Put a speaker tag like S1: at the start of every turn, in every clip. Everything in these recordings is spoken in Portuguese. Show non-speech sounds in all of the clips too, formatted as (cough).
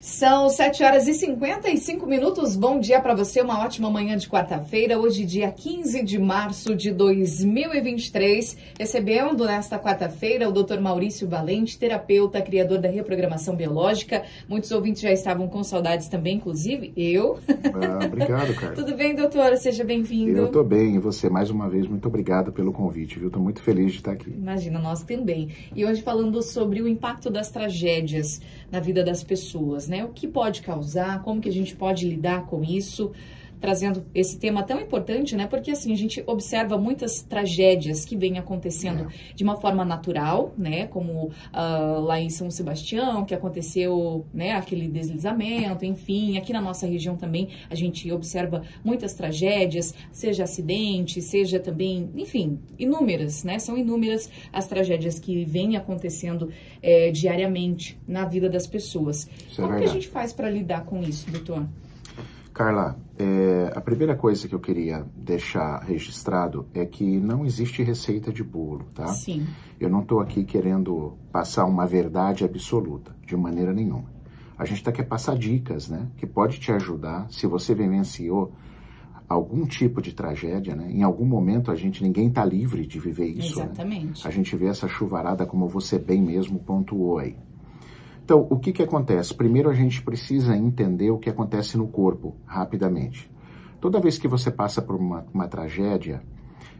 S1: São 7 horas e 55 minutos. Bom dia para você, uma ótima manhã de quarta-feira. Hoje, dia 15 de março de 2023. Recebendo nesta quarta-feira o Dr. Maurício Valente, terapeuta, criador da reprogramação biológica. Muitos ouvintes já estavam com saudades também, inclusive eu.
S2: Ah, obrigado, Carlos. (laughs)
S1: Tudo bem, doutor? Seja bem-vindo.
S2: Eu estou bem e você, mais uma vez, muito obrigado pelo convite, viu? Estou muito feliz de estar aqui.
S1: Imagina, nós também. E hoje falando sobre o impacto das tragédias na vida das pessoas, né? O que pode causar, como que a gente pode lidar com isso, trazendo esse tema tão importante, né? Porque assim, a gente observa muitas tragédias que vêm acontecendo é. de uma forma natural, né? Como uh, lá em São Sebastião, que aconteceu, né? Aquele deslizamento, enfim. Aqui na nossa região também a gente observa muitas tragédias, seja acidente, seja também, enfim, inúmeras, né? São inúmeras as tragédias que vêm acontecendo é, diariamente na vida das pessoas. Isso é Como é que a gente faz para lidar com isso, doutor?
S2: Carla, é, a primeira coisa que eu queria deixar registrado é que não existe receita de bolo, tá?
S1: Sim.
S2: Eu não estou aqui querendo passar uma verdade absoluta, de maneira nenhuma. A gente está aqui a passar dicas, né? Que pode te ajudar se você vivenciou algum tipo de tragédia, né? Em algum momento a gente, ninguém está livre de viver isso.
S1: Né? Exatamente.
S2: Né? A gente vê essa chuvarada como você bem mesmo pontuou aí. Então, o que, que acontece? Primeiro, a gente precisa entender o que acontece no corpo, rapidamente. Toda vez que você passa por uma, uma tragédia,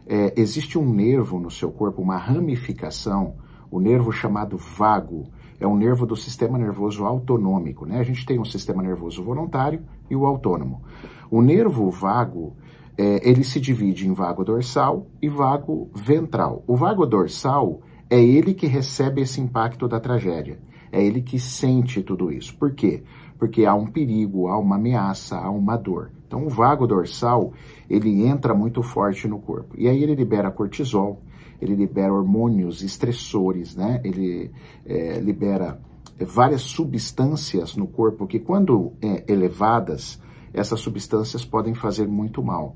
S2: é, existe um nervo no seu corpo, uma ramificação, o nervo chamado vago, é um nervo do sistema nervoso autonômico. Né? A gente tem um sistema nervoso voluntário e o autônomo. O nervo vago, é, ele se divide em vago dorsal e vago ventral. O vago dorsal é ele que recebe esse impacto da tragédia. É ele que sente tudo isso. Por quê? Porque há um perigo, há uma ameaça, há uma dor. Então, o vago dorsal, ele entra muito forte no corpo. E aí ele libera cortisol, ele libera hormônios estressores, né? Ele é, libera várias substâncias no corpo que, quando é, elevadas, essas substâncias podem fazer muito mal.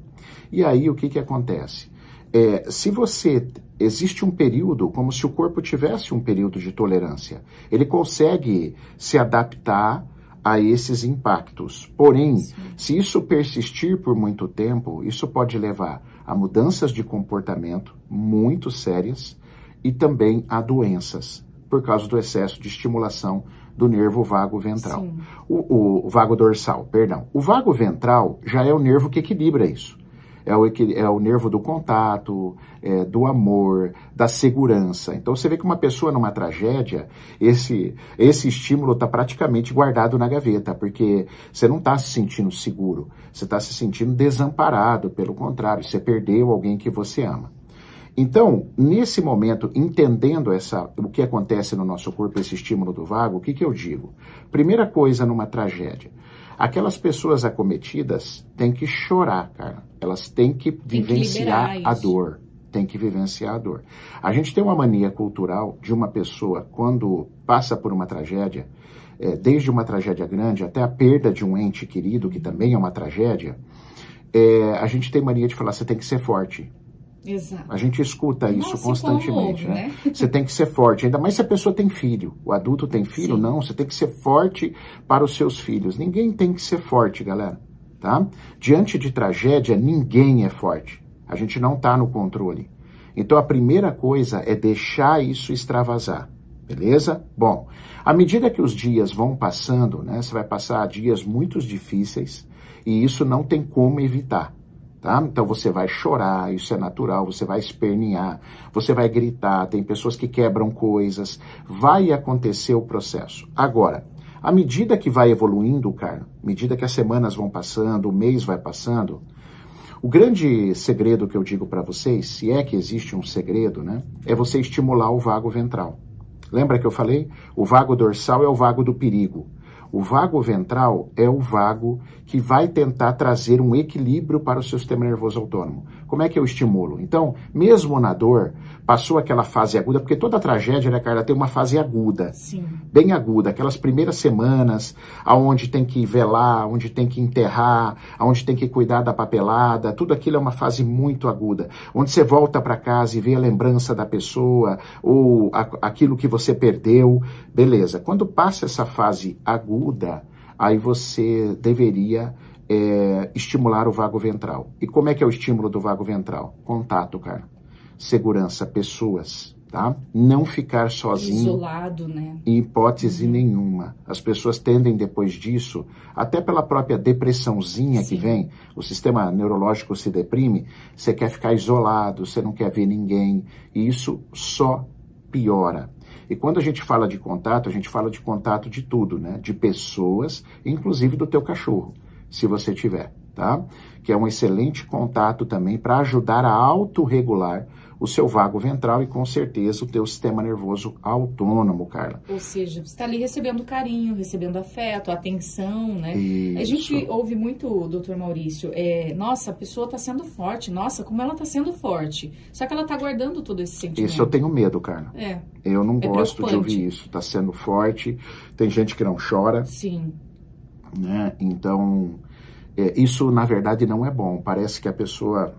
S2: E aí, o que, que acontece? É, se você existe um período, como se o corpo tivesse um período de tolerância. Ele consegue se adaptar a esses impactos. Porém, Sim. se isso persistir por muito tempo, isso pode levar a mudanças de comportamento muito sérias e também a doenças, por causa do excesso de estimulação do nervo vago ventral. O, o, vago dorsal, perdão. O vago ventral já é o nervo que equilibra isso é o, é o nervo do contato, é, do amor, da segurança. Então você vê que uma pessoa numa tragédia, esse, esse estímulo está praticamente guardado na gaveta, porque você não está se sentindo seguro, você está se sentindo desamparado, pelo contrário, você perdeu alguém que você ama. Então, nesse momento, entendendo essa, o que acontece no nosso corpo, esse estímulo do vago, o que, que eu digo? Primeira coisa numa tragédia, aquelas pessoas acometidas têm que chorar, cara. Elas têm que tem vivenciar que a dor. Tem que vivenciar a dor. A gente tem uma mania cultural de uma pessoa, quando passa por uma tragédia, é, desde uma tragédia grande até a perda de um ente querido, que também é uma tragédia, é, a gente tem mania de falar, você tem que ser forte.
S1: Exato.
S2: A gente escuta isso constantemente, né? né? Você tem que ser forte, ainda mais se a pessoa tem filho. O adulto tem filho? Sim. Não, você tem que ser forte para os seus filhos. Ninguém tem que ser forte, galera, tá? Diante de tragédia, ninguém é forte. A gente não está no controle. Então a primeira coisa é deixar isso extravasar. Beleza? Bom, à medida que os dias vão passando, né, você vai passar dias muito difíceis e isso não tem como evitar. Tá? Então você vai chorar, isso é natural, você vai espernear, você vai gritar, tem pessoas que quebram coisas, vai acontecer o processo. Agora, à medida que vai evoluindo, cara, à medida que as semanas vão passando, o mês vai passando, o grande segredo que eu digo para vocês, se é que existe um segredo, né, é você estimular o vago ventral. Lembra que eu falei? O vago dorsal é o vago do perigo. O vago ventral é o vago que vai tentar trazer um equilíbrio para o seu sistema nervoso autônomo. Como é que eu estimulo? Então, mesmo na dor, passou aquela fase aguda, porque toda tragédia, né, Carla, tem uma fase aguda.
S1: Sim.
S2: Bem aguda, aquelas primeiras semanas, aonde tem que velar, onde tem que enterrar, aonde tem que cuidar da papelada, tudo aquilo é uma fase muito aguda, onde você volta para casa e vê a lembrança da pessoa ou a, aquilo que você perdeu, beleza. Quando passa essa fase aguda, aí você deveria é, estimular o vago ventral. E como é que é o estímulo do vago ventral? Contato, cara. Segurança, pessoas, tá? Não ficar sozinho.
S1: Isolado, né?
S2: Em hipótese uhum. nenhuma. As pessoas tendem depois disso, até pela própria depressãozinha Sim. que vem, o sistema neurológico se deprime, você quer ficar isolado, você não quer ver ninguém, e isso só piora. E quando a gente fala de contato, a gente fala de contato de tudo, né? De pessoas, inclusive do teu cachorro se você tiver, tá? Que é um excelente contato também para ajudar a autorregular o seu vago ventral e com certeza o teu sistema nervoso autônomo, Carla.
S1: Ou seja, você está ali recebendo carinho, recebendo afeto, atenção, né?
S2: Isso.
S1: A gente ouve muito, doutor Maurício, é, nossa, a pessoa está sendo forte, nossa, como ela está sendo forte. Só que ela está guardando todo esse sentimento.
S2: Isso eu tenho medo, Carla.
S1: É.
S2: Eu não é gosto de ouvir isso. Está sendo forte, tem gente que não chora.
S1: Sim.
S2: Né? Então, é, isso na verdade não é bom. Parece que a pessoa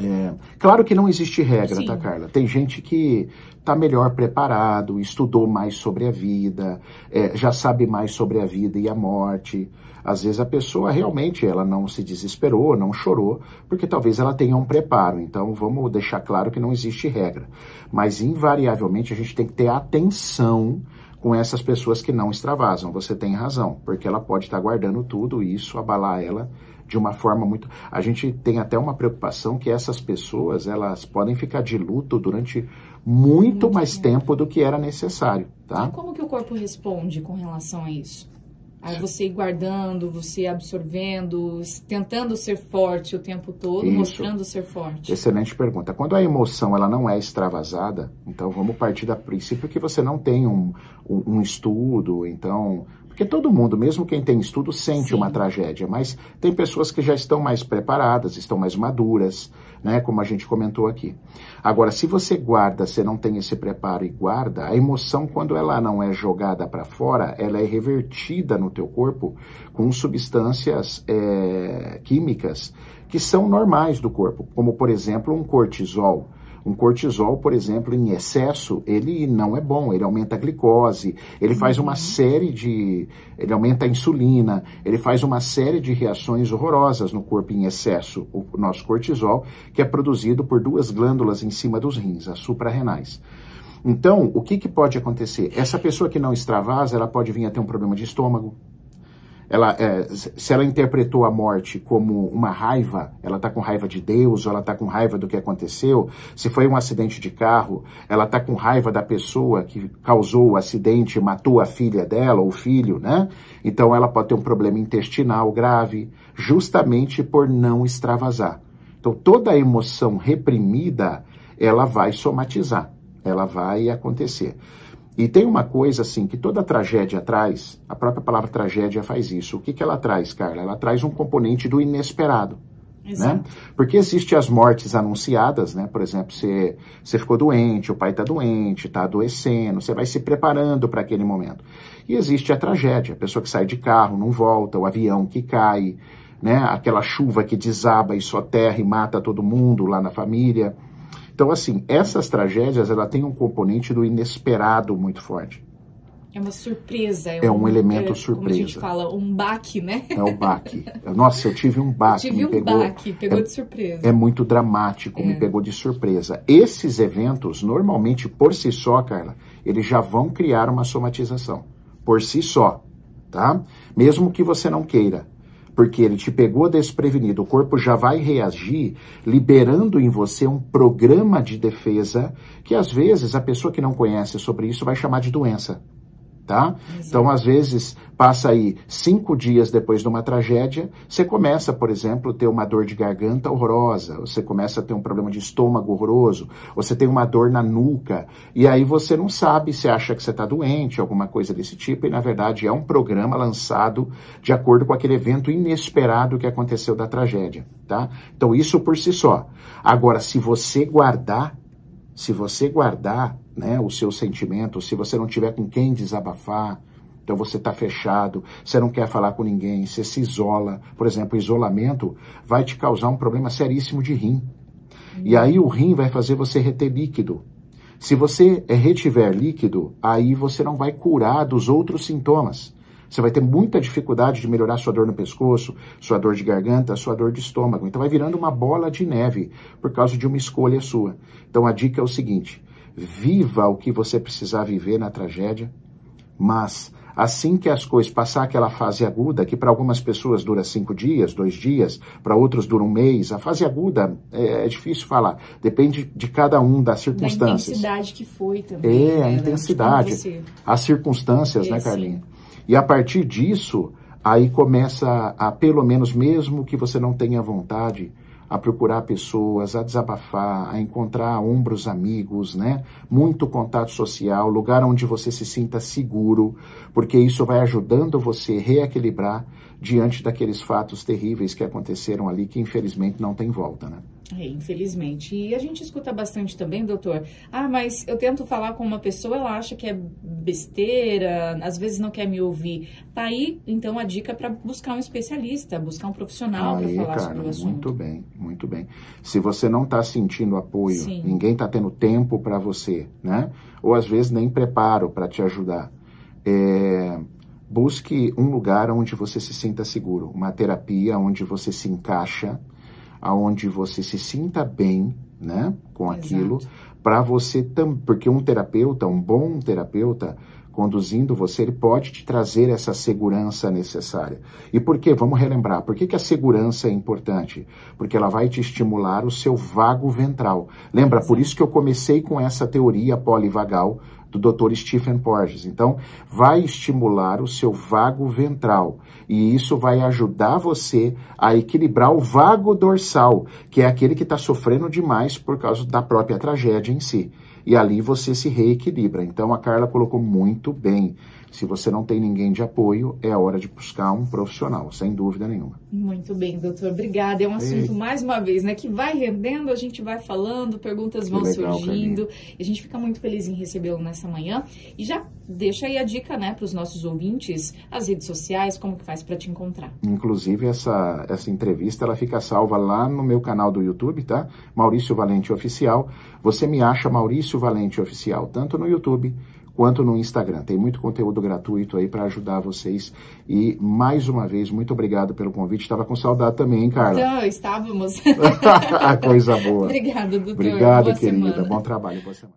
S2: é, claro que não existe regra, tá, Sim. tá, Carla? Tem gente que está melhor preparado, estudou mais sobre a vida, é, já sabe mais sobre a vida e a morte. Às vezes a pessoa realmente ela não se desesperou, não chorou, porque talvez ela tenha um preparo. Então vamos deixar claro que não existe regra. Mas invariavelmente a gente tem que ter atenção com essas pessoas que não extravasam. Você tem razão, porque ela pode estar guardando tudo e isso abalar ela de uma forma muito. A gente tem até uma preocupação que essas pessoas elas podem ficar de luto durante muito, muito mais tempo. tempo do que era necessário, tá?
S1: E como que o corpo responde com relação a isso? Aí você ir guardando, você absorvendo, tentando ser forte o tempo todo, Isso. mostrando ser forte.
S2: Excelente pergunta. Quando a emoção ela não é extravasada, então vamos partir da princípio que você não tem um, um, um estudo, então porque todo mundo, mesmo quem tem estudo, sente Sim. uma tragédia, mas tem pessoas que já estão mais preparadas, estão mais maduras, né? Como a gente comentou aqui. Agora, se você guarda, você não tem esse preparo e guarda, a emoção, quando ela não é jogada para fora, ela é revertida no teu corpo com substâncias é, químicas que são normais do corpo, como por exemplo um cortisol. Um cortisol, por exemplo, em excesso, ele não é bom, ele aumenta a glicose, ele faz uma uhum. série de. ele aumenta a insulina, ele faz uma série de reações horrorosas no corpo em excesso, o nosso cortisol, que é produzido por duas glândulas em cima dos rins, as suprarrenais. Então, o que, que pode acontecer? Essa pessoa que não extravasa, ela pode vir a ter um problema de estômago, ela, é, se ela interpretou a morte como uma raiva, ela está com raiva de Deus, ou ela está com raiva do que aconteceu, se foi um acidente de carro, ela está com raiva da pessoa que causou o acidente, matou a filha dela ou o filho, né? Então ela pode ter um problema intestinal grave, justamente por não extravasar. Então toda a emoção reprimida, ela vai somatizar, ela vai acontecer. E tem uma coisa assim que toda tragédia traz, a própria palavra tragédia faz isso. O que, que ela traz, Carla? Ela traz um componente do inesperado. Né? Porque existem as mortes anunciadas, né? Por exemplo, você, você ficou doente, o pai está doente, está adoecendo, você vai se preparando para aquele momento. E existe a tragédia, a pessoa que sai de carro, não volta, o avião que cai, né? Aquela chuva que desaba e soterra e mata todo mundo lá na família. Então, assim, essas tragédias, ela tem um componente do inesperado muito forte.
S1: É uma surpresa.
S2: É, é um, um, elemento
S1: é,
S2: surpresa.
S1: Como a gente fala, um baque, né?
S2: É o baque. Nossa, eu tive um baque.
S1: Eu tive um
S2: pegou,
S1: baque, pegou é, de surpresa.
S2: É muito dramático, é. me pegou de surpresa. Esses eventos, normalmente, por si só, Carla, eles já vão criar uma somatização. Por si só, tá? Mesmo que você não queira porque ele te pegou desprevenido, o corpo já vai reagir, liberando em você um programa de defesa que às vezes a pessoa que não conhece sobre isso vai chamar de doença tá? Então, às vezes, passa aí cinco dias depois de uma tragédia, você começa, por exemplo, a ter uma dor de garganta horrorosa, você começa a ter um problema de estômago horroroso, você tem uma dor na nuca, e aí você não sabe, se acha que você está doente, alguma coisa desse tipo, e na verdade é um programa lançado de acordo com aquele evento inesperado que aconteceu da tragédia, tá? Então, isso por si só. Agora, se você guardar, se você guardar né, o seu sentimento, se você não tiver com quem desabafar, então você está fechado, você não quer falar com ninguém, você se isola. Por exemplo, o isolamento vai te causar um problema seríssimo de rim. E aí o rim vai fazer você reter líquido. Se você retiver líquido, aí você não vai curar dos outros sintomas. Você vai ter muita dificuldade de melhorar sua dor no pescoço, sua dor de garganta, sua dor de estômago. Então vai virando uma bola de neve por causa de uma escolha sua. Então a dica é o seguinte: viva o que você precisar viver na tragédia, mas assim que as coisas passar aquela fase aguda, que para algumas pessoas dura cinco dias, dois dias, para outros dura um mês, a fase aguda é, é, difícil falar, depende de cada um das circunstâncias.
S1: Da intensidade que foi também.
S2: É, né? a intensidade, as circunstâncias, é, né, Carlinhos? E a partir disso, aí começa a, pelo menos, mesmo que você não tenha vontade, a procurar pessoas, a desabafar, a encontrar ombros amigos, né? Muito contato social, lugar onde você se sinta seguro, porque isso vai ajudando você a reequilibrar diante daqueles fatos terríveis que aconteceram ali, que infelizmente não tem volta, né?
S1: É, infelizmente. E a gente escuta bastante também, doutor. Ah, mas eu tento falar com uma pessoa, ela acha que é besteira, às vezes não quer me ouvir. Tá aí, então, a dica para buscar um especialista, buscar um profissional para falar
S2: cara,
S1: sobre o assunto.
S2: Muito bem, muito bem. Se você não está sentindo apoio, Sim. ninguém está tendo tempo para você, né? Ou às vezes nem preparo para te ajudar. É, busque um lugar onde você se sinta seguro, uma terapia onde você se encaixa aonde você se sinta bem, né, com aquilo, para você também, porque um terapeuta, um bom terapeuta, conduzindo você, ele pode te trazer essa segurança necessária. E por quê? Vamos relembrar. Por que, que a segurança é importante? Porque ela vai te estimular o seu vago ventral. Lembra, por isso que eu comecei com essa teoria polivagal do Dr. Stephen Porges. Então, vai estimular o seu vago ventral e isso vai ajudar você a equilibrar o vago dorsal, que é aquele que está sofrendo demais por causa da própria tragédia em si. E ali você se reequilibra. Então, a Carla colocou muito bem. Se você não tem ninguém de apoio, é a hora de buscar um profissional, sem dúvida nenhuma.
S1: Muito bem, doutor. Obrigada. É um assunto, Ei. mais uma vez, né, que vai rendendo, a gente vai falando, perguntas vão legal, surgindo. E a gente fica muito feliz em recebê-lo nessa manhã. E já deixa aí a dica, né, para os nossos ouvintes, as redes sociais, como que faz para te encontrar.
S2: Inclusive, essa, essa entrevista, ela fica salva lá no meu canal do YouTube, tá? Maurício Valente Oficial. Você me acha Maurício Valente Oficial, tanto no YouTube quanto no Instagram. Tem muito conteúdo gratuito aí para ajudar vocês. E mais uma vez, muito obrigado pelo convite. Estava com saudade também, hein, Carla?
S1: Então, estávamos. (laughs)
S2: Coisa boa. (laughs)
S1: Obrigada, doutor.
S2: Obrigado, boa querida. Semana. Bom trabalho. Boa semana.